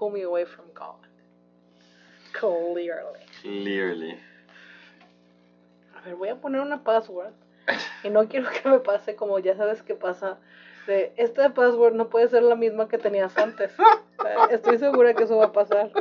pull me away from God. Clearly. Clearly. A ver, voy a poner una password. Y no quiero que me pase como ya sabes que pasa. De, esta password no puede ser la misma que tenías antes. Eh, Estoy segura que eso va a pasar.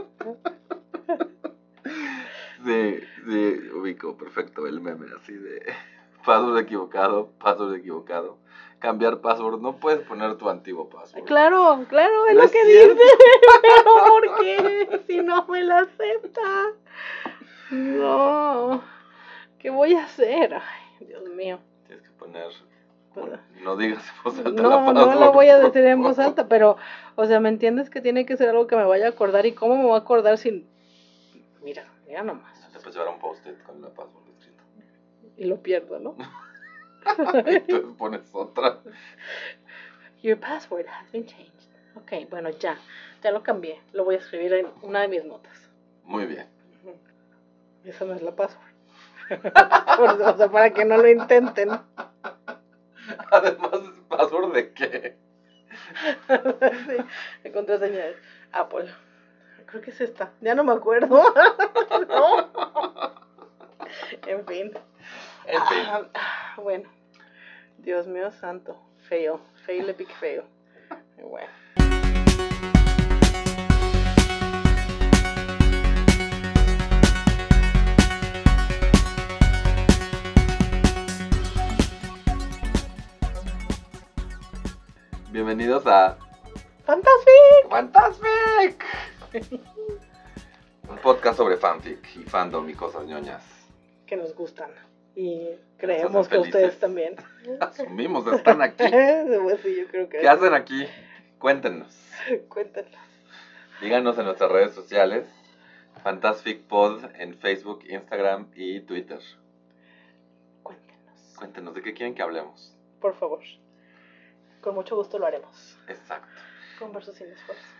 Sí, sí, ubico perfecto el meme así de password equivocado, password equivocado. Cambiar password, no puedes poner tu antiguo password. Claro, claro, es No lo es que cierto. dice. Pero ¿por qué? Si no me la acepta. No. ¿Qué voy a hacer? Ay, Dios mío. Tienes que poner, pon- no digas en voz alta la No, no password, la voy a decir en voz alta, pero, o sea, ¿me entiendes que tiene que ser algo que me vaya a acordar? ¿Y cómo me voy a acordar sin... Mira, mira nomás. Te puedes llevar un post-it con la password escrita. Y lo pierdo, ¿no? y tú pones otra. Your password has been changed. Ok, bueno, ya. Ya lo cambié. Lo voy a escribir en una de mis notas. Muy bien. Esa no es la password. Por- o sea, para que no lo intenten. Además, ¿password de qué? sí, contraseña es Apple. Creo que es esta. Ya no me acuerdo. no. En fin. En fin. Ah, bueno. Dios mío santo. Fail. Fail epic fail. Bueno. Bienvenidos a ¡Fantastic! Fantasmic. Un podcast sobre fanfic y fandom y cosas ñoñas. Que nos gustan. Y creemos que ustedes también. Asumimos, están aquí. pues sí, yo creo que. ¿Qué hacen aquí? Cuéntenos. Cuéntanos. Díganos en nuestras redes sociales. Fantastic Pod en Facebook, Instagram y Twitter. Cuéntanos. Cuéntenos de qué quieren que hablemos. Por favor. Con mucho gusto lo haremos. Exacto. Con versos sin esfuerzo.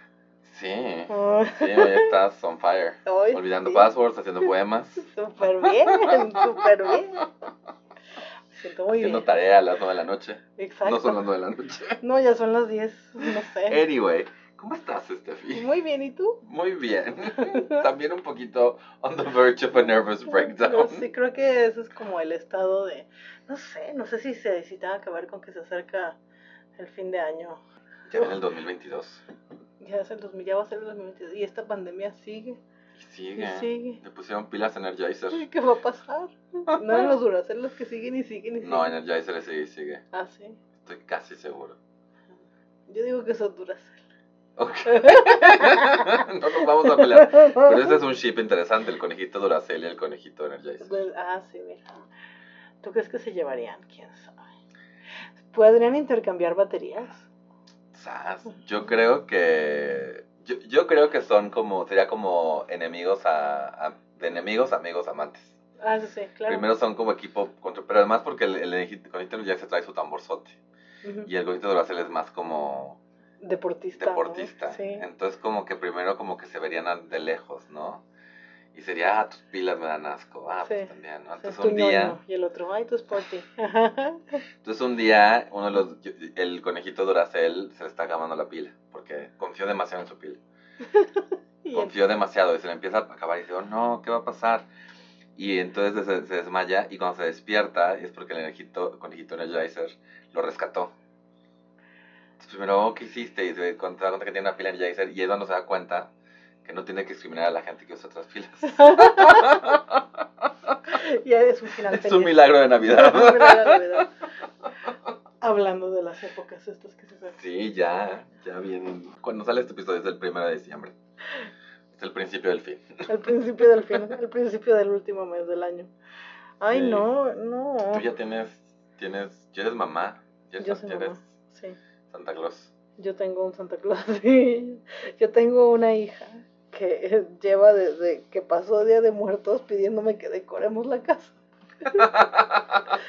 Sí. Ah, Sí, hoy estás on fire. Ay, Olvidando sí. passwords, haciendo poemas, Súper bien, súper bien. Siento muy haciendo bien. tarea a las 9 de la noche. Exacto. No son las 9 de la noche. No, ya son las 10, no sé. Anyway, ¿cómo estás, Steffi? Muy bien, ¿y tú? Muy bien. También un poquito on the verge of a nervous breakdown. No, sí, creo que ese es como el estado de, no sé, no sé si se que ver con que se acerca el fin de año. Ya viene el 2022. Ya es el 2000, ya va a ser el 2022 y esta pandemia sigue Y sigue. y sigue. Le pusieron pilas Energizer. Ay, ¿Qué va a pasar? No eran los Duracell los que siguen y siguen y siguen. No, Energizer sigue y sigue. Ah, sí. Estoy casi seguro. Yo digo que son Duracell. Ok. no nos vamos a pelear. Pero ese es un chip interesante, el conejito Duracell y el conejito Energizer. Ah, sí, mira. ¿Tú crees que se llevarían? ¿Quién sabe? ¿Podrían intercambiar baterías? Sas, Yo creo que. Yo, yo creo que son como. Sería como enemigos a. a- de enemigos, amigos, amantes. Ah, sí, sí, claro. Primero son como equipo contra. Pero además porque el, el conejito Energizer trae su tamborzote. Ujú. Y el conejito Duracell es más como. Deportista. ¿no? deportista. Sí. Entonces como que primero como que se verían de lejos, ¿no? Y sería, ah, tus pilas me dan asco. Ah, pues también, ¿no? Entonces un día, Y el otro, ay, tú sporty. entonces un día, uno de los, el conejito Duracell se le está acabando la pila, porque confió demasiado en su pila. Confió demasiado y se le empieza a acabar y dice, oh no, ¿qué va a pasar? Y entonces se, se desmaya y cuando se despierta es porque el conejito, conejito Energizer lo rescató. Entonces primero, oh, ¿qué hiciste? Y se, cuando se da cuenta que tiene una pila Energizer y es cuando se da cuenta que no tiene que discriminar a la gente que usa otras pilas. ya es un final es feliz. un milagro de Navidad. Un milagro de Navidad. Hablando de las épocas estas que se ven. Sí, ya, ya vienen. Cuando sale este episodio es el primero de diciembre. Es el principio del fin. El principio del fin, el principio del último mes del año. Ay, Sí. no, no. Tú ya tienes, tienes, ya eres mamá. Ya, Yo estás- soy ya eres mamá. Sí. Santa Claus. Yo tengo un Santa Claus, sí. Yo tengo una hija que lleva desde que pasó Día de Muertos pidiéndome que decoremos la casa.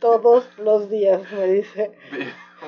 Todos los días me dice.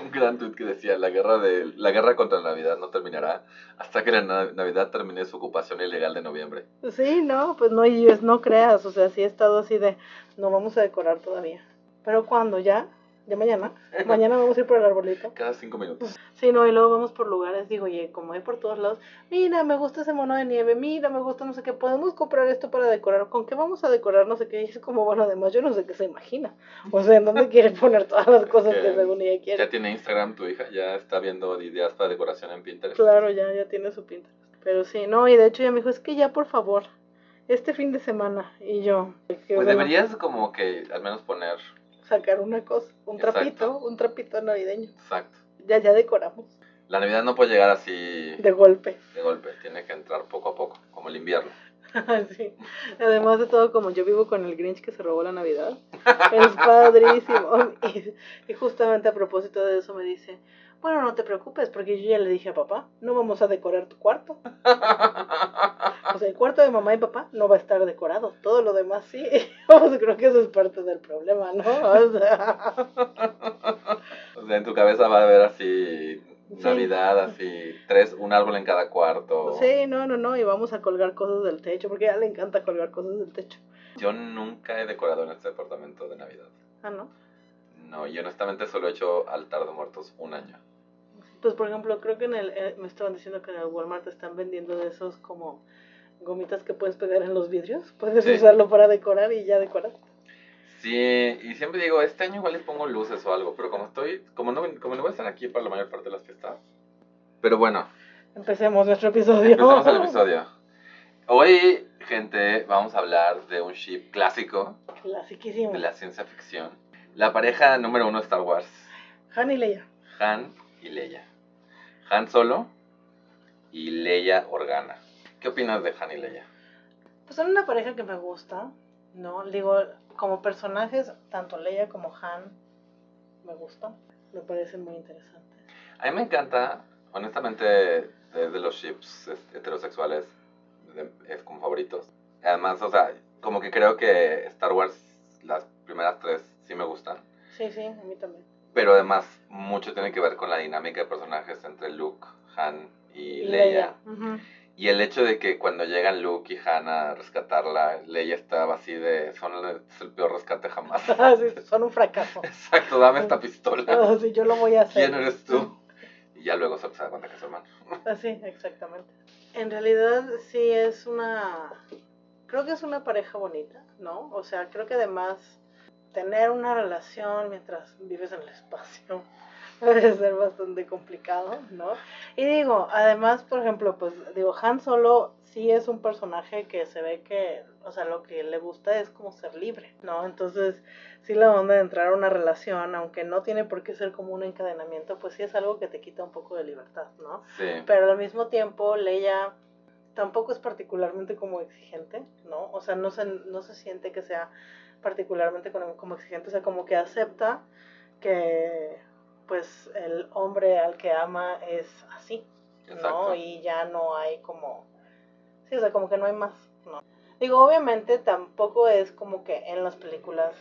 Un gran tweet que decía la guerra de la guerra contra la Navidad no terminará hasta que la na- Navidad termine su ocupación ilegal de noviembre. Sí, no, pues no, y es, no creas, o sea, sí he estado así de, no vamos a decorar todavía. Pero cuando ya, Ya mañana. Mañana vamos a ir por el arbolito. Cada cinco minutos. Sí, no, y luego vamos por lugares, digo, oye, como hay por todos lados, mira, me gusta ese mono de nieve, mira, me gusta no sé qué, podemos comprar esto para decorar, ¿con qué vamos a decorar? No sé qué, y es como, bueno, además yo no sé qué se imagina, o sea, ¿en dónde quiere poner todas las cosas que Que según ella quiere? Ya tiene Instagram tu hija, ya está viendo ideas para decoración en Pinterest. Claro, ya, ya tiene su pinta. Pero sí, no, y de hecho ella me dijo, es que ya, por favor, este fin de semana, y yo, Pues bueno, deberías como que al menos poner, sacar una cosa, un Exacto. trapito, un trapito navideño, exacto. ya, ya decoramos, La Navidad no puede llegar así de golpe. de golpe, tiene que entrar poco a poco, como el invierno. sí. Además de todo, como yo vivo con el Grinch que se robó la Navidad, es padrísimo. Y, y justamente a propósito de eso me dice, bueno, no te preocupes, porque yo ya le dije a papá, no vamos a decorar tu cuarto. O sea, el cuarto de mamá y papá no va a estar decorado, todo lo demás sí. Pues creo que eso es parte del problema, ¿no? O sea, O sea, en tu cabeza va a haber así Sí. Navidad, así tres, un árbol en cada cuarto. sí, no, no, no, y vamos a colgar cosas del techo, porque a ella le encanta colgar cosas del techo. Yo nunca he decorado en este departamento de Navidad. Ah, ¿no? No, y honestamente solo he hecho altar de muertos un año. Pues por ejemplo, creo que en el, eh, me estaban diciendo que en el Walmart están vendiendo de esos como gomitas que puedes pegar en los vidrios. Puedes Sí. usarlo para decorar y ya decorar. Sí, y siempre digo, este año igual les pongo luces o algo, pero como estoy, como no, como no voy a estar aquí para la mayor parte de las fiestas. Pero bueno, Empecemos nuestro episodio. empezamos el episodio. Hoy, gente, vamos a hablar de un ship clásico Clasiquísimo. de la ciencia ficción. La pareja número uno de Star Wars, Han y Leia. Han y Leia. Han Solo y Leia Organa. ¿Qué opinas de Han y Leia? Pues son una pareja que me gusta, ¿no? Digo, como personajes, tanto Leia como Han me gustan. Me parecen muy interesantes. A mí me encanta, honestamente, de, los ships es- heterosexuales, es como favoritos. Además, o sea, como que creo que Star Wars, las primeras tres, sí me gustan. Sí, sí, a mí también. Pero además, mucho tiene que ver con la dinámica de personajes entre Luke, Han y, Leia. Ujú. Y el hecho de que cuando llegan Luke y Han a rescatarla, Leia estaba así de, son el, es el peor rescate jamás. Ah, sí, son un fracaso. Exacto, dame esta pistola. Ah, sí, yo lo voy a hacer. ¿Quién eres tú? Y ya luego se da cuenta que es su hermano. Así, exactamente. En realidad sí es una, creo que es una pareja bonita, ¿no? O sea, creo que además tener una relación mientras vives en el espacio puede ser bastante complicado, ¿no? Y digo, además, por ejemplo, pues digo, Han Solo sí es un personaje que se ve que, o sea, lo que le gusta es como ser libre, ¿no? Entonces, sí la onda de entrar a una relación, aunque no tiene por qué ser como un encadenamiento, pues sí es algo que te quita un poco de libertad, ¿no? Sí. pero al mismo tiempo Leia tampoco es particularmente como exigente, ¿no? O sea, no se, no se siente que sea particularmente como, como exigente, o sea, como que acepta que pues el hombre al que ama es así, Exacto. ¿no? Y ya no hay como, sí, o sea, como que no hay más, ¿no? Digo, obviamente tampoco es como que en las películas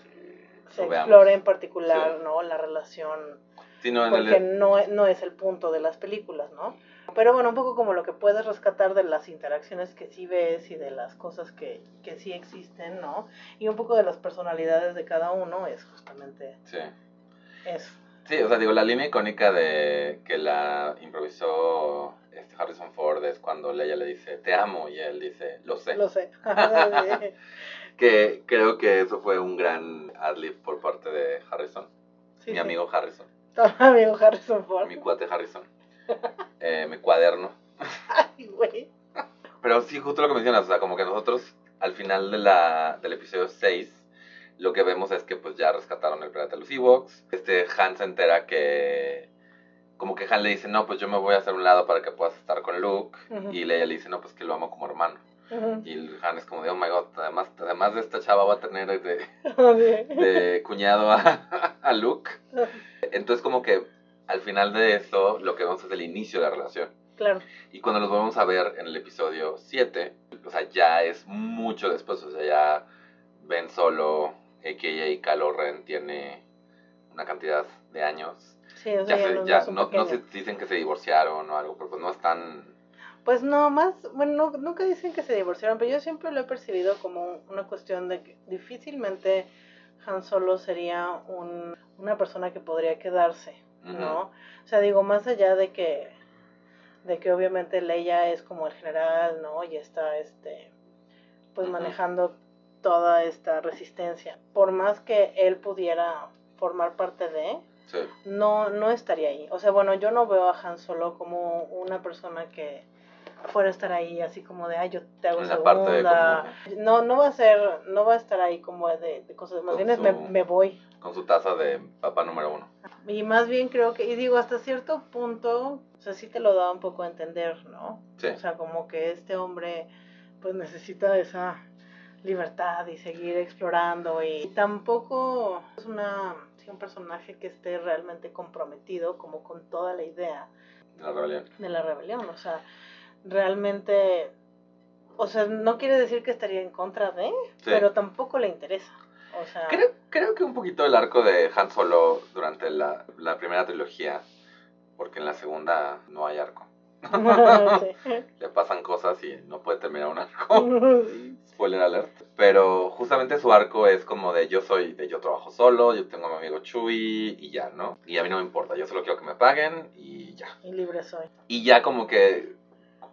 se veamos. explore en particular, Sí. ¿no? La relación Sí, no, porque el- no, no es el punto de las películas, ¿no? Pero bueno, un poco como lo que puedes rescatar de las interacciones que sí ves y de las cosas que, que sí existen, ¿no? Y un poco de las personalidades de cada uno es justamente sí. eso. Sí, o sea, digo, la línea icónica de que la improvisó este Harrison Ford es cuando Leia le dice, te amo, y él dice, lo sé. Lo sé. Que creo que eso fue un gran adlib por parte de Harrison, Sí, mi sí. amigo Harrison, Tu amigo Harrison Ford. mi cuate Harrison, eh, mi cuaderno. Ay, güey. Pero sí, justo lo que mencionas, o sea, como que nosotros al final de la, del episodio 6, lo que vemos es que pues ya rescataron el planeta de los Ewoks. Este Han se entera que, como que Han le dice, no, pues yo me voy a hacer un lado para que puedas estar con Luke. Y Leia le dice, no, pues que lo amo como hermano. Y Han es como de, oh my god, además, además de esta chava va a tener de, de cuñado a, a Luke. Entonces como que al final de eso lo que vemos es el inicio de la relación. Claro. Y cuando los volvemos a ver en el episodio 7, o sea, ya es mucho después, o sea, ya Ben Solo, a.k.a. Kylo Ren, tiene una cantidad de años. Sí, o sea, Ya, ya se- no, ya no no, se dicen que se divorciaron o algo, pero pues no están... Pues no, más, bueno, no- nunca dicen que se divorciaron, pero yo siempre lo he percibido como una cuestión de que difícilmente Han Solo sería un, una persona que podría quedarse. ¿no? O sea, digo, más allá de que, de que obviamente Leia es como el general, ¿no? Y está, este, pues manejando toda esta resistencia. Por más que él pudiera formar parte de, Sí. no, no estaría ahí. O sea, bueno, yo no veo a Han Solo como una persona que fuera a estar ahí así como de, ay, yo te hago la parte segunda. No, no va a ser, no va a estar ahí como de, de cosas, más bien me, me voy. Con su taza de papá número uno. Y más bien creo que, y digo, hasta cierto punto, o sea, sí te lo da un poco a entender, ¿no? Sí. O sea, como que este hombre, pues necesita esa libertad y seguir explorando y tampoco es una, un personaje que esté realmente comprometido como con toda la idea de la rebelión. de la rebelión, o sea, realmente, o sea, no quiere decir que estaría en contra de, Sí. pero tampoco le interesa, o sea, Creo, creo que un poquito el arco de Han Solo durante la, la primera trilogía, porque en la segunda no hay arco. Sí. Le pasan cosas y no puede terminar un arco. Spoiler alert. Pero justamente su arco es como de yo soy, de yo trabajo solo, yo tengo a mi amigo Chuy y ya, ¿no? Y a mí no me importa, yo solo quiero que me paguen y ya. y libre soy. Y ya como que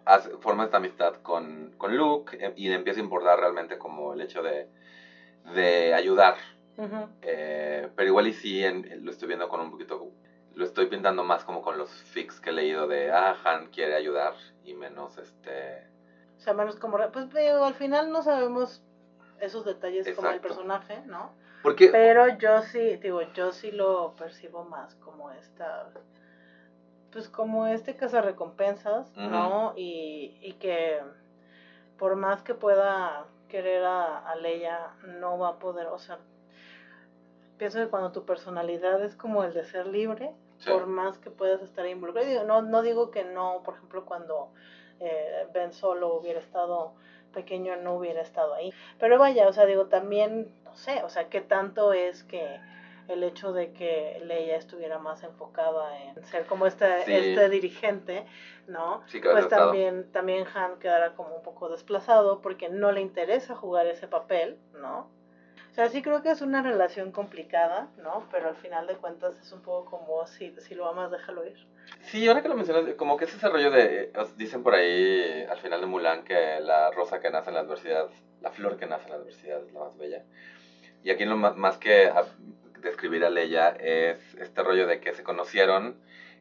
hace- forma esta amistad con, con Luke eh, y le empieza a importar realmente como el hecho de, de ayudar. Ujú. Eh, pero igual y sí en- lo estoy viendo con un poquito, lo estoy pintando más como con los fics que he leído de, ah, Han quiere ayudar y menos este... O sea, menos como, pues digo, al final no sabemos esos detalles como el personaje, ¿no? Porque... Pero yo sí, digo, yo sí lo percibo más como esta, pues como este cazarrecompensas, ¿no? Y, y que por más que pueda querer a, a Leia, no va a poder, o sea, pienso que cuando tu personalidad es como el de ser libre, Sí. por más que puedas estar involucrado, no, no digo que no, por ejemplo, cuando eh, Ben Solo hubiera estado pequeño, no hubiera estado ahí. Pero vaya, o sea, digo, también, no sé, o sea, qué tanto es que el hecho de que Leia estuviera más enfocada en ser como este, Sí. este dirigente, ¿no? Sí, Pues también, también Han quedará como un poco desplazado porque no le interesa jugar ese papel, ¿no? O sea, sí creo que es una relación complicada, ¿no? Pero al final de cuentas es un poco como si, si lo amas, déjalo ir. Sí, ahora que lo mencionas, como que es ese rollo de, dicen por ahí al final de Mulan que la rosa que nace en la adversidad, la flor que nace en la adversidad es la más bella. Y aquí lo más, más que a- describir a Leia es este rollo de que se conocieron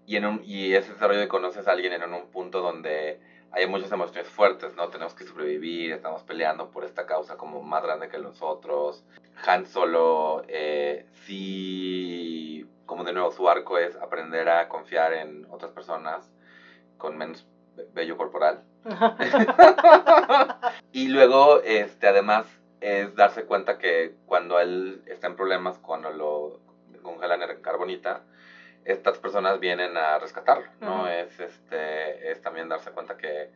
y, en un, y es ese rollo de conoces a alguien en un punto donde hay muchas emociones fuertes, ¿no? Tenemos que sobrevivir, estamos peleando por esta causa como más grande que nosotros. Han Solo eh, sí, como de nuevo su arco es aprender a confiar en otras personas con menos vello corporal. y luego, este, además, es darse cuenta que cuando él está en problemas, cuando lo congelan en carbonita, estas personas vienen a rescatarlo, ¿no? Es, este, es también darse cuenta que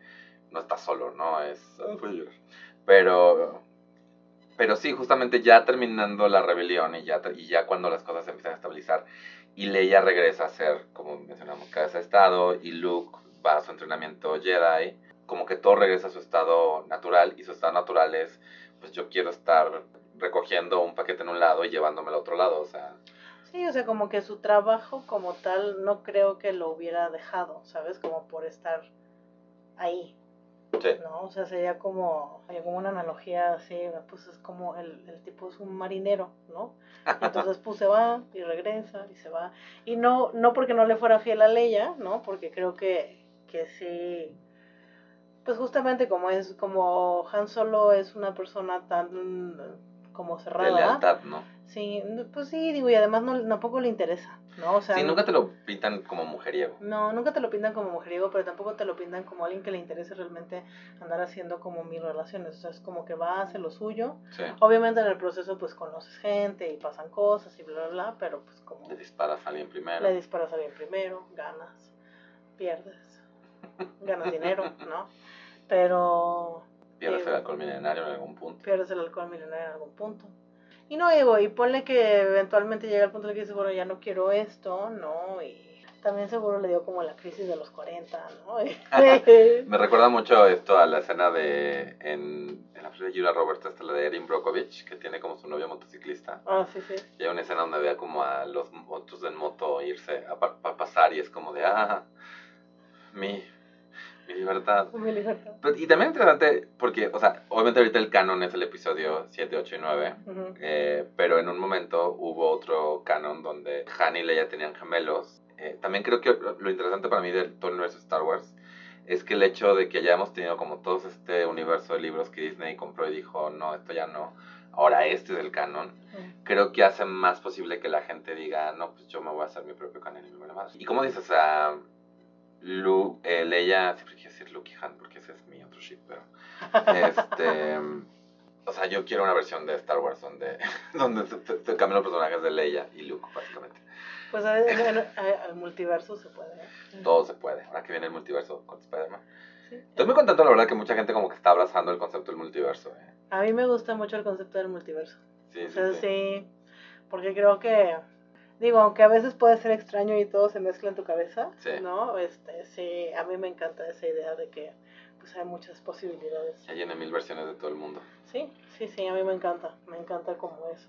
no está solo, ¿no? Es, Ujú. pero, pero sí, justamente ya terminando la rebelión y ya, y ya cuando las cosas se empiezan a estabilizar y Leia regresa a ser, como mencionamos, cabeza de estado y Luke va a su entrenamiento Jedi, como que todo regresa a su estado natural y su estado natural es, pues yo quiero estar recogiendo un paquete en un lado y llevándomelo al otro lado, o sea, Sí, o sea, como que su trabajo como tal no creo que lo hubiera dejado, ¿sabes? Como por estar ahí, sí, ¿no? O sea, sería como, hay como una analogía así, pues es como el, el tipo es un marinero, ¿no? Entonces pues se va y regresa y se va. Y no, no porque no le fuera fiel a Leia, ¿no? Porque creo que, que sí, pues justamente como es, como Han Solo es una persona tan como de cerrada. lealtad, ¿no? Sí, pues sí, digo, y además no, tampoco le interesa, ¿no? O sea, Sí, nunca te lo pintan como mujeriego. no, nunca te lo pintan como mujeriego, pero tampoco te lo pintan como alguien que le interese realmente andar haciendo como mil relaciones. O sea, es como que va, hace lo suyo. Sí, Obviamente en el proceso pues conoces gente y pasan cosas y bla, bla, bla, pero pues como le disparas a alguien primero. le disparas a alguien primero, ganas, pierdes, ganas dinero, ¿no? Pero Pierdes el alcohol milenario en algún punto. pierdes el alcohol milenario en algún punto. Y no, digo, y ponle que eventualmente llega el punto el que dices, bueno, ya no quiero esto, ¿no? Y también seguro le dio como la crisis de los 40, ¿no? Me recuerda mucho esto a la escena de, en, en la película de Julia Roberts, esta la de Erin Brockovich, que tiene como su novio motociclista. Ah, sí, sí. Y hay una escena donde ve como a los otros en moto irse a, pa- pasar y es como de, ah, mi, mi libertad. Mi libertad. Pero- y también interesante porque, o sea, obviamente ahorita el canon es el episodio 7, 8 y 9. Ujú. Eh, pero en un momento hubo otro canon donde Han y Leia tenían gemelos. Eh, también creo que lo interesante para mí del todo el universo de Star Wars es que el hecho de que ya hemos tenido como todo este universo de libros que Disney compró y dijo, no, esto ya no, ahora este es el canon, creo que hace más posible que la gente diga, no, pues yo me voy a hacer mi propio canon y me vale más. Y como dices, o sea, Lu, eh, Leia, siempre quiero decir Luke y Han porque ese es mi otro ship, pero este o sea yo quiero una versión de Star Wars donde donde se, se- se cambian los personajes de Leia y Luke básicamente Pues a- en- al multiverso se puede. ¿eh? todo se puede ahora que viene el multiverso con Spider-Man Sí. estoy muy contento la verdad que mucha gente como que está abrazando el concepto del multiverso ¿eh? A mí me gusta mucho el concepto del multiverso. sí O sí, sea, sí. sí, porque creo que, digo, aunque a veces puede ser extraño y todo se mezcla en tu cabeza, Sí. ¿no? Este, sí, a mí me encanta esa idea de que pues hay muchas posibilidades. Ya tiene mil versiones de todo el mundo Sí, sí, sí, a mí me encanta, me encanta como eso.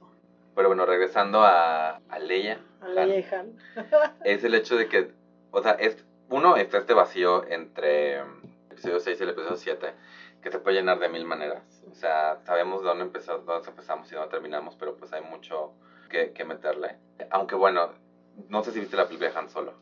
pero bueno regresando a, a Leia A Leia y Han. es el hecho de que o sea es uno está este vacío entre mm, el episodio 6 y el episodio 7 que se puede llenar de mil maneras. O sea, sabemos de dónde, empezamos, dónde empezamos y dónde terminamos, pero pues hay mucho que, que meterle. Aunque bueno, no sé si viste la película de Han Solo.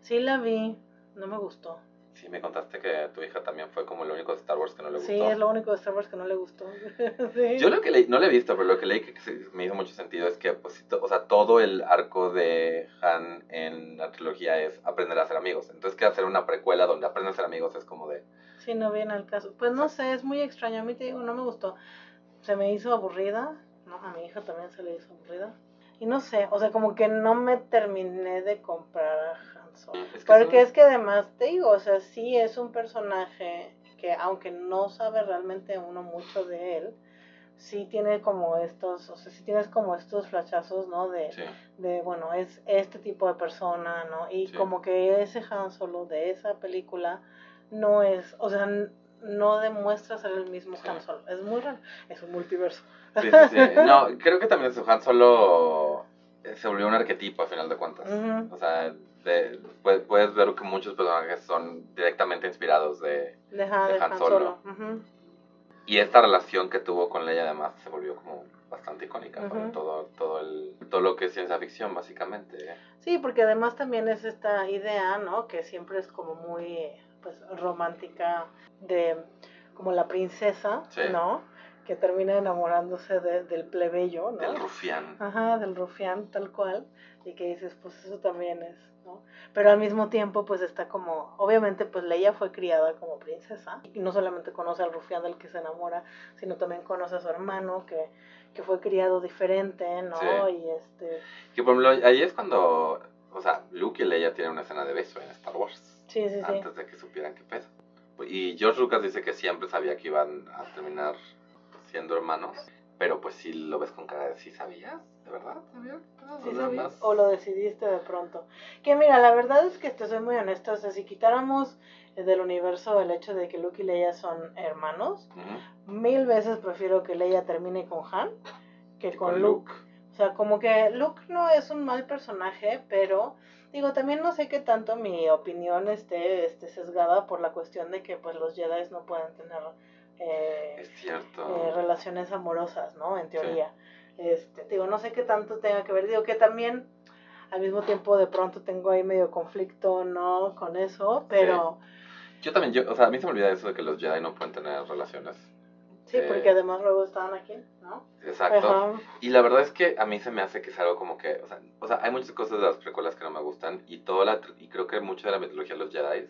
Sí la vi, no me gustó. Sí, me contaste que tu hija también fue como lo único de Star Wars que no le gustó. Sí, es lo único de Star Wars que no le gustó. Sí. Yo lo que leí, no lo he visto, pero lo que leí que me hizo mucho sentido es que, pues, o sea, todo el arco de Han en la trilogía es aprender a ser amigos. Entonces, que hacer una precuela donde aprenden a ser amigos es como de... Sí, no viene al caso. Pues no sé, es muy extraño. A mí te digo, no me gustó. Se me hizo aburrida. No, a mi hija también se le hizo aburrida. Y no sé, o sea, como que no me terminé de comprar a Han Solo. Es que Porque es es que además, te digo, o sea, sí es un personaje que aunque no sabe realmente uno mucho de él, sí tiene como estos, o sea, sí tienes como estos flashazos, ¿no? De, Sí, de bueno, es este tipo de persona, ¿no? Y Sí. como que ese Han Solo de esa película no es, o sea, no demuestra ser el mismo Sí. Han Solo. Es muy raro, es un multiverso. sí, sí, sí. No, creo que también su Han Solo eh, se volvió un arquetipo a final de cuentas. O sea, de- puedes, puedes ver que muchos personajes son directamente inspirados de... Deja De de Han Han Solo. Y esta relación que tuvo con Leia además se volvió como bastante icónica para Ujú. todo, todo, el, todo lo que es ciencia ficción, básicamente. Sí, porque además también es esta idea, ¿no? Que siempre es como muy, pues, romántica de como la princesa, Sí. ¿no? Que termina enamorándose de- del plebeyo, ¿no? Del rufián. Ajá, del rufián tal cual, y que dices, pues eso también es, ¿no? Pero al mismo tiempo, pues está como, obviamente, pues Leia fue criada como princesa, y no solamente conoce al rufián del que se enamora, sino también conoce a su hermano, que, que fue criado diferente, ¿no? Sí. Y este, Que por ejemplo, ahí es cuando, o sea, Luke y Leia tienen una escena de beso en Star Wars. Sí, sí, sí. Antes de que supieran qué pedo. Y George Lucas dice que siempre sabía que iban a terminar siendo hermanos. Pero pues si lo ves con cara de sí sabías, ¿de verdad? ¿Sabías? Ah, Sí, o lo decidiste de pronto. Que mira, la verdad es que te soy muy honesta. O sea, si quitáramos eh, del universo el hecho de que Luke y Leia son hermanos, mil veces prefiero que Leia termine con Han que con, Luke. O sea, como que Luke no es un mal personaje, pero digo, también no sé qué tanto mi opinión esté, esté sesgada por la cuestión de que pues los Jedi no pueden tener eh, Es eh, relaciones amorosas, ¿no? En teoría. Este, digo, no sé qué tanto tenga que ver. Digo que también al mismo tiempo de pronto tengo ahí medio conflicto, ¿no? Con eso, pero Yo también, yo, o sea, a mí se me olvida eso de que los Jedi no pueden tener relaciones. Sí, Eh, porque además luego estaban aquí, ¿no? Exacto. Ajá. Y la verdad es que a mí se me hace que es algo como que, o sea, o sea hay muchas cosas de las precuelas que no me gustan y toda la, y creo que mucho de la mitología de los Jedi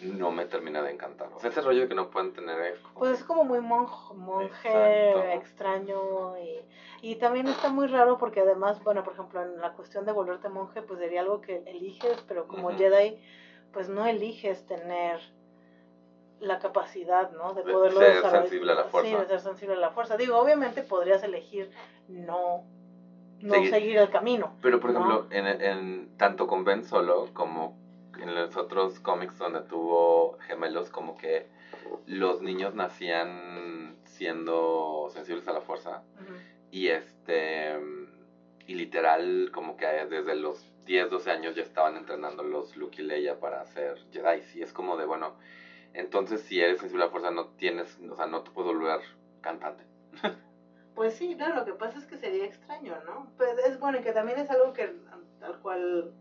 no me termina de encantar. O sea, ese rollo de que no pueden tener es como Pues es como muy monj- monje, Exacto. extraño y, y también está muy raro porque además, bueno, por ejemplo, en la cuestión de volverte monje, pues sería algo que eliges, pero como. Jedi, pues no eliges tener la capacidad, ¿no? De De poderlo ser desarrollar. sensible a la Sí, fuerza. de ser sensible a la fuerza. Digo, obviamente podrías elegir no no Seguir- seguir el camino. Pero, por ¿no? ejemplo, en, en tanto con Ben Solo como en los otros cómics donde tuvo gemelos, como que los niños nacían siendo sensibles a la fuerza Ujú. y este y literal como que desde los 10, 12 años ya estaban entrenando los Luke y Leia para ser Jedi. Y es como de, bueno, entonces si eres sensible a la fuerza no tienes, o sea, no te puedes volver cantante. Pues sí, claro, lo que pasa es que sería extraño, ¿no? Pues es bueno, y que también es algo que tal cual,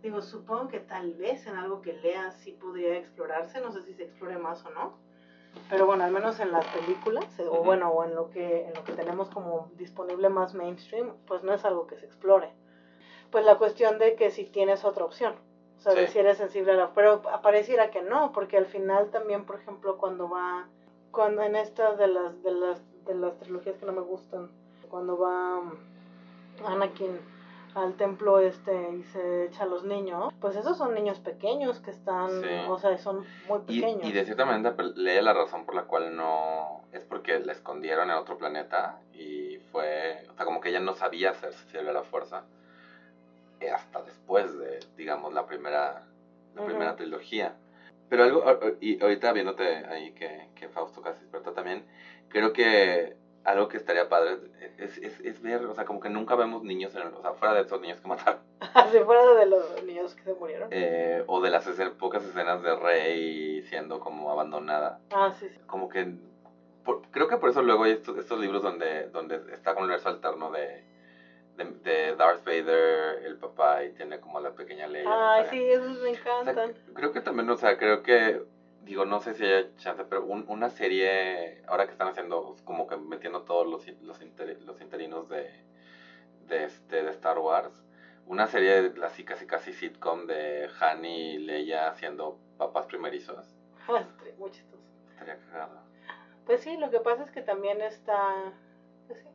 digo, supongo que tal vez en algo que leas sí podría explorarse, no sé si se explore más o no, pero bueno, al menos en las películas, eh, o bueno, o en lo que, en lo que tenemos como disponible más mainstream, pues no es algo que se explore. Pues la cuestión de que si tienes otra opción, de Sí. si eres sensible a la... Pero pareciera que no, porque al final también, por ejemplo, cuando va cuando en estas de las de las de las trilogías que no me gustan cuando va Anakin al templo este y se echa a los niños pues esos son niños pequeños que están Sí. o sea son muy pequeños y de cierta manera Leia la razón por la cual no es porque la escondieron en otro planeta y fue, o sea, como que ella no sabía ser sensible a la fuerza hasta después de, digamos, la primera, la Ujú. primera trilogía. Pero algo, y ahorita viéndote ahí que, que Fausto casi despertó también, creo que algo que estaría padre es, es, es ver, o sea, como que nunca vemos niños, en o sea, fuera de esos niños que mataron, así fuera de los niños que se murieron eh, o de las escen- pocas escenas de Rey siendo como abandonada. ah sí, sí. como que por- creo que por eso luego hay estos, estos libros donde, donde está con el universo alterno de, de, de Darth Vader, el papá, y tiene como la pequeña Leia. ay sí esos me o sea, encantan creo que también, o sea, creo que, digo, no sé si hay chance, pero un- una serie, ahora que están haciendo, como que metiendo todos los, los, inter- los interinos de, de, este, de Star Wars, una serie así casi casi sitcom de Han y Leia siendo papás primerizos, muy chistoso estaría cagado. Pues sí, lo que pasa es que también está, pues sí.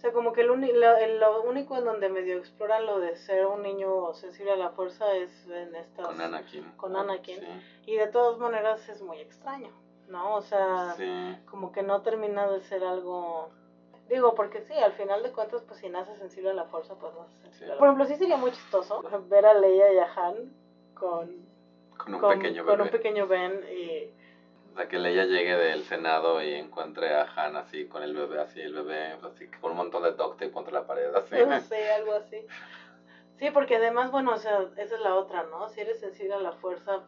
O sea, como que el lo, el- lo único en donde medio exploran lo de ser un niño sensible a la fuerza es en estas... Con Anakin. con Anakin. Sí. Y de todas maneras es muy extraño, ¿no? O sea, Sí. como que no termina de ser algo... Digo, porque sí, al final de cuentas, pues si naces sensible a la fuerza, pues no sensible Sí. a la- Por ejemplo, sí sería muy chistoso ver a Leia y a Han con, Con un con, pequeño con bebé. un pequeño Ben y... O sea, que Leia llegue del Senado y encuentre a Han así con el bebé, así el bebé, así con un montón de duct tape contra la pared, así. No sé, algo así. Sí, porque además, bueno, o sea, esa es la otra, ¿no? Si eres sensible a la fuerza,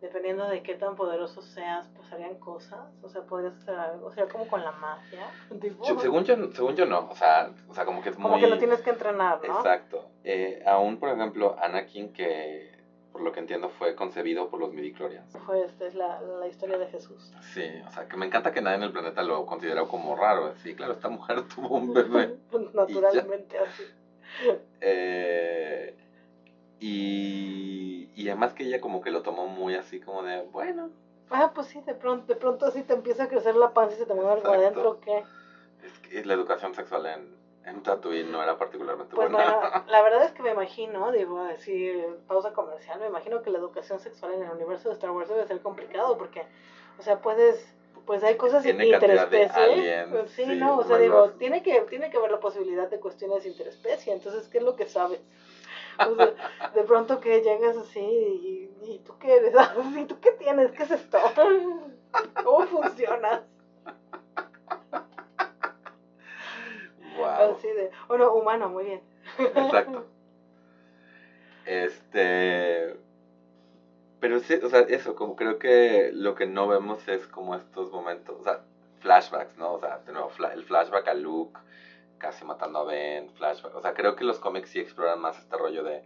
dependiendo de qué tan poderoso seas, pasarían cosas. O sea, podrías hacer algo. O sea, como con la magia. tipo, Yo- según, yo, según yo no, o sea, o sea como que es como muy... que lo tienes que entrenar, ¿no? Exacto. Eh, aún, por ejemplo, Anakin, que por lo que entiendo fue concebido por los midichlorians. Fue esta es la, la historia de Jesús. Sí, o sea, que me encanta que nadie en el planeta lo considera como raro. Sí, claro, esta mujer tuvo un bebé. Naturalmente así. Eh, y, y además que ella como que lo tomó muy así como de, bueno, Ah, pues sí, de pronto, de pronto así te empieza a crecer la panza y se te mueve algo adentro, ¿qué? es que la educación sexual en, en Tatooine no era particularmente Pues buena. bueno, la verdad es que me imagino, digo, así, pausa comercial, me imagino que la educación sexual en el universo de Star Wars debe ser complicado porque, o sea, puedes, pues hay cosas Tiene cantidad de interespecie. aliens, Pues sí, sí, no, o sea, digo, tiene que, tiene que haber la posibilidad de cuestiones interespecie, entonces, ¿qué es lo que sabes? O sea, de pronto que llegas así y, y tú qué eres, ¿y tú qué tienes? ¿Qué es esto? ¿Cómo funcionas? Así de, bueno, humano, muy bien. Exacto. Este. Pero sí, o sea, eso, como creo que lo que no vemos es como estos momentos, o sea, flashbacks, ¿no? O sea, de nuevo, el flashback a Luke casi matando a Ben, flashback. O sea, creo que los cómics sí exploran más este rollo de,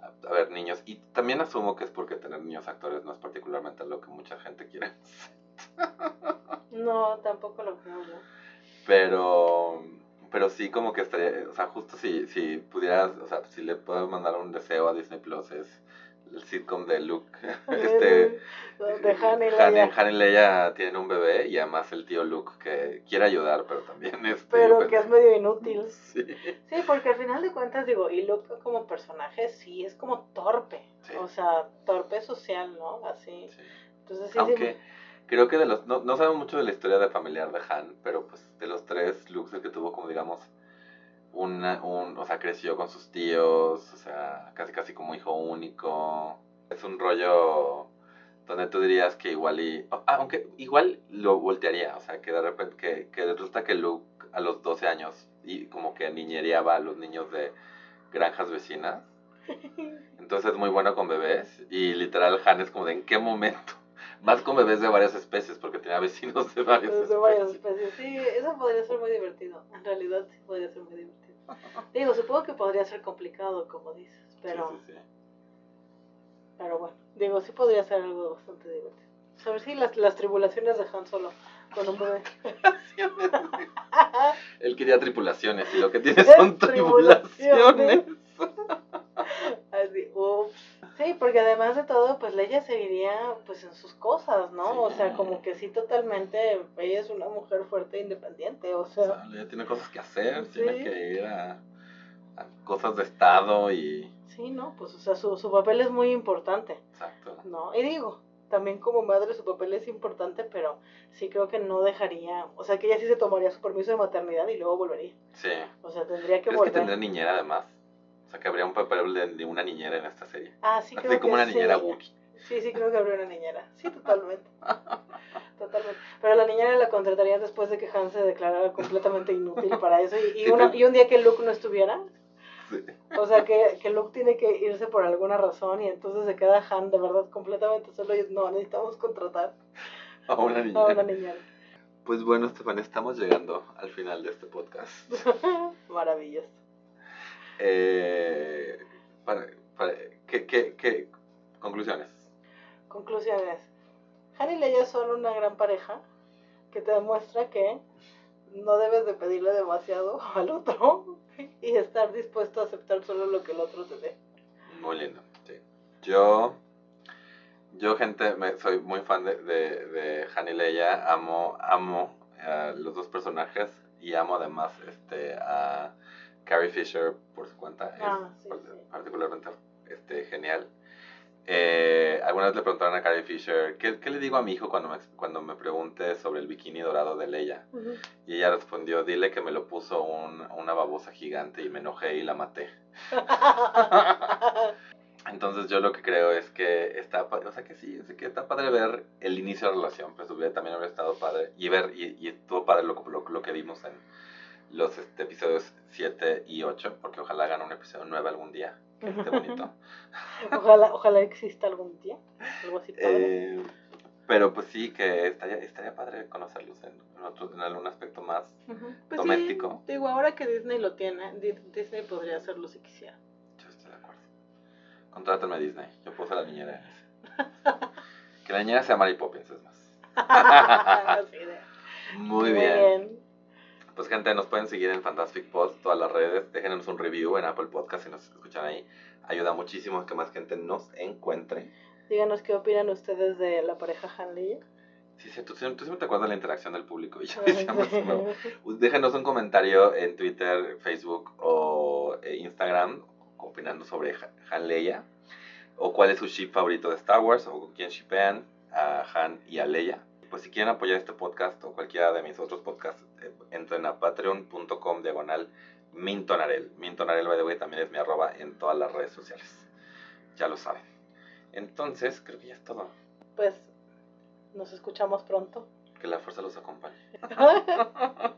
a, a ver, niños. Y también asumo que es porque tener niños actores no es particularmente lo que mucha gente quiere. No, tampoco lo creo, ¿no? Pero, pero sí como que estaría, o sea, justo si, si pudieras, o sea, si le puedo mandar un deseo a Disney Plus es el sitcom de Luke, este, de Han y Leia. Han y Leia tienen un bebé y además el tío Luke que quiere ayudar, pero también es Pero que es medio inútil. Sí, Sí, porque al final de cuentas, digo, y Luke como personaje sí es como torpe. Sí. O sea, torpe social, ¿no? Así. sí. Entonces sí, Aunque creo que de los, no, no sabemos mucho de la historia de familiar de Han, pero pues de los tres Lukes el que tuvo como digamos una, un, o sea, creció con sus tíos, o sea, casi casi como hijo único. Es un rollo donde tú dirías que igual y, ah, aunque igual lo voltearía, o sea, que de repente, que, que resulta que Luke a los 12 años y como que niñereaba a los niños de granjas vecinas. Entonces es muy bueno con bebés y literal Han es como de en qué momento. Más con bebés de varias especies porque tenía vecinos de varias De especies. varias especies. Sí, eso podría ser muy divertido. En realidad sí podría ser muy divertido. Digo, supongo que podría ser complicado, como dices, pero, Sí, sí, sí. pero bueno, digo, sí podría ser algo bastante divertido. Saber si las, las tribulaciones de Han Solo con un bebé. Él quería tripulaciones y lo que tiene son tribulaciones. Ups. Sí, porque además de todo, pues Leia seguiría pues en sus cosas, ¿no? Sí. O sea, como que sí totalmente, ella es una mujer fuerte e independiente, o O sea, sea, ella tiene cosas que hacer, Sí. tiene que ir a, a cosas de estado y... sí, ¿no? Pues o sea, su, su papel es muy importante, Exacto. ¿no? Y digo, también como madre su papel es importante, pero sí creo que no dejaría, o sea, que ella sí se tomaría su permiso de maternidad y luego volvería. Sí. O sea, tendría que ¿Crees que volver. tendría niñera además? O sea, que habría un papel de, de una niñera en esta serie. Ah, sí, Así creo como que una niñera sí. Wookiee. Sí, sí, creo que habría una niñera. Sí, totalmente. totalmente. Pero la niñera la contratarían después de que Han se declarara completamente inútil para eso. Y, y, Sí, una- pero- y un día que Luke no estuviera, Sí. o sea, que, que Luke tiene que irse por alguna razón y entonces se queda Han de verdad completamente solo y no, necesitamos contratar A una a niñera. una niñera. Pues bueno, Estefan, estamos llegando al final de este podcast. Maravilloso. Eh, para, para- ¿qué, qué, qué conclusiones? Conclusiones. Han y Leia son una gran pareja que te demuestra que no debes de pedirle demasiado al otro y estar dispuesto a aceptar solo lo que el otro te dé. Muy lindo, sí. Yo, yo gente, me, soy muy fan de, de, de Han y Leia, amo, amo a los dos personajes y amo además este, a Carrie Fisher por su cuenta, es Ah, sí, par- sí. particularmente este, genial. Eh, alguna vez le preguntaron a Carrie Fisher, ¿qué, qué le digo a mi hijo cuando me, cuando me pregunte sobre el bikini dorado de Leia? Y ella respondió, dile que me lo puso un- una babosa gigante y me enojé y la maté. Entonces yo lo que creo es que está, o sea que sí, es que está padre ver el inicio de la relación, pero hubiera- también hubiera estado padre y ver, y, y estuvo padre lo, lo, lo que vimos en los este, episodios 7 y 8, porque ojalá hagan un episodio 9 algún día, que esté bonito. ojalá, ojalá exista algún día. Algo así padre. Eh, pero pues sí, que estaría, estaría padre conocerlos en, otro- en algún aspecto más. Pues doméstico. Sí, digo, ahora que Disney lo tiene, Di- Disney podría hacerlo si quisiera. Yo estoy de acuerdo. Contrátame a Disney, yo puedo ser la niñera en ese. Que la niñera sea Mary Poppins, es más. Así de- Muy, bien. Pues gente, nos pueden seguir en Fantastic Post, todas las redes. Déjenos un review en Apple Podcast si nos escuchan ahí. Ayuda muchísimo a que más gente nos encuentre. Díganos qué opinan ustedes de la pareja Han Leia. Sí, sí, tú, tú siempre te acuerdas de la interacción del público y. ¿no? Pues Déjenos un comentario en Twitter, Facebook o eh, Instagram opinando sobre Ha- Han Leia. O cuál es su ship favorito de Star Wars o con quién shipean a Han y a Leia. Pues si quieren apoyar este podcast o cualquiera de mis otros podcasts, eh, entren a patreon.com diagonal mintonarel. Mintonarel, by the way, también es mi arroba en todas las redes sociales. Ya lo saben. Entonces, creo que ya es todo. Pues nos escuchamos pronto. Que la fuerza los acompañe.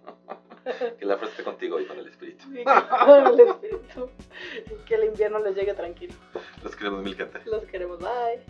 Que la fuerza esté contigo y con el espíritu. Y que- el espíritu. Y que el invierno les llegue tranquilo. Los queremos mil gente. Los queremos. Bye.